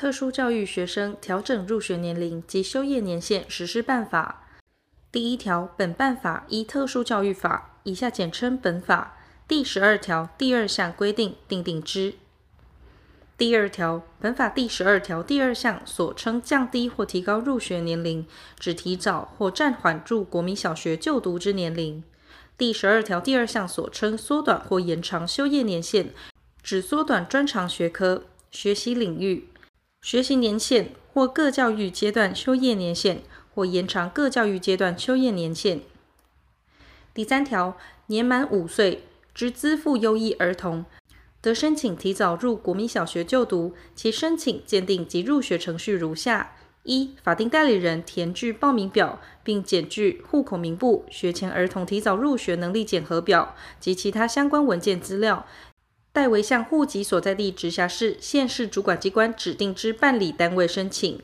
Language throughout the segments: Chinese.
特殊教育学生调整入学年龄及修业年限实施办法。第一条，本办法依特殊教育法（以下简称本法）第十二条第二项规定订定之。第二条，本法第十二条第二项所称降低或提高入学年龄，指提早或暂缓入国民小学就读之年龄。第十二条第二项所称缩短或延长修业年限，指缩短专长学科、学习领域、学习年限或各教育阶段修业年限，或延长各教育阶段修业年限。第三条，年满五岁之资赋优异儿童，得申请提早入国民小学就读，其申请鉴定及入学程序如下：一、法定代理人填具报名表，并检具户口名簿、学前儿童提早入学能力检核表及其他相关文件资料，代为向户籍所在地直辖市、县市主管机关指定之办理单位申请；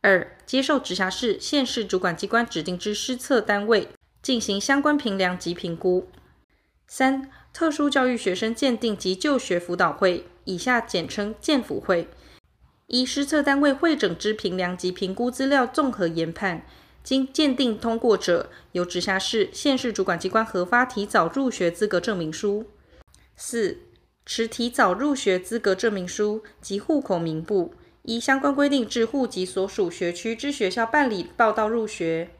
二、接受直辖市、县市主管机关指定之施测单位进行相关评量及评估；三、特殊教育学生鉴定及就学辅导会（以下简称鉴辅会），依施测单位会整之评量及评估资料综合研判，经鉴定通过者，由直辖市、县市主管机关核发提早入学资格证明书。四、持提早入学资格证明书及户口名簿，依相关规定至户籍所属学区之学校办理报到入学。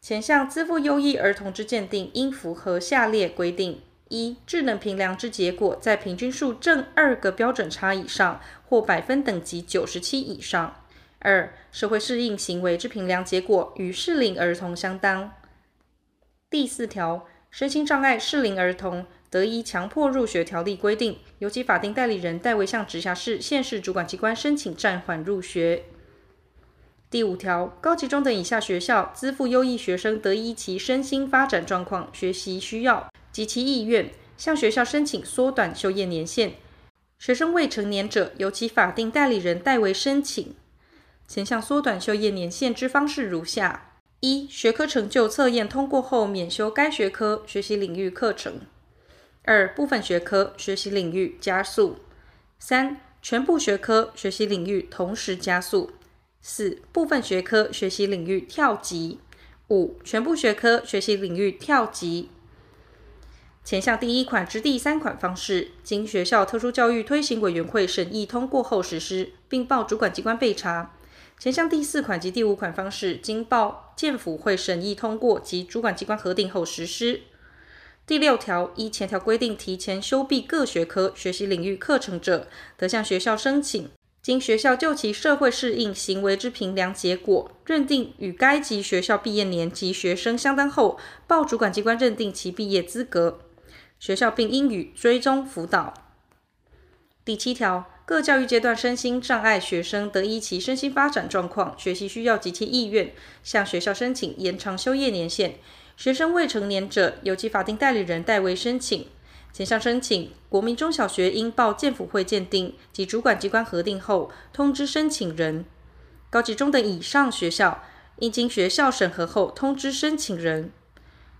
前项资赋优异儿童之鉴定，应符合下列规定：一、智能评量之结果在平均数正二个标准差以上，或百分等级九十七以上；二、社会适应行为之评量结果与适龄儿童相当。第四条，身心障碍适龄儿童得依强迫入学条例规定，由其法定代理人代为向直辖市、县市主管机关申请暂缓入学。第五条，高级中等以下学校资赋优异学生得依其身心发展状况、学习需要及其意愿，向学校申请缩短修业年限。学生未成年者，由其法定代理人代为申请。前项缩短修业年限之方式如下：一、学科成就测验通过后，免修该学科学习领域课程；二、部分学科学习领域加速；三、全部学科学习领域同时加速。四、部分学科学习领域跳级；五、全部学科学习领域跳级。前项第一款之第三款方式，经学校特殊教育推行委员会审议通过后实施，并报主管机关备查。前项第四款及第五款方式，经报建府会审议通过及主管机关核定后实施。第六条，依前条规定提前修毕各学科学习领域课程者，得向学校申请。经学校就其社会适应行为之评量结果认定与该级学校毕业年级学生相当后，报主管机关认定其毕业资格，学校并应予追踪辅导。第七条，各教育阶段身心障碍学生得依其身心发展状况、学习需要及其意愿，向学校申请延长修业年限。学生未成年者，由其法定代理人代为申请。前项申请，国民中小学应报鉴辅会鉴定及主管机关核定后，通知申请人；高级中等以上学校应经学校审核后通知申请人。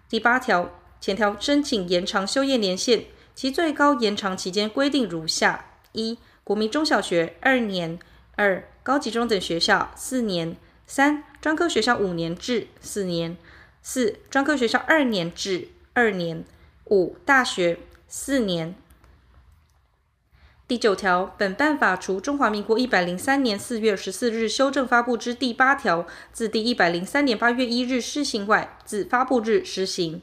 第八条，前条申请延长修业年限，其最高延长期间规定如下：一、国民中小学二年；二、高级中等学校四年；三、专科学校五年制四年；四、专科学校二年制二年；五、大学。四年。第九条，本办法除中华民国一百零三年四月十四日修正发布之第八条自第一百零三年八月一日施行外，自发布日施行。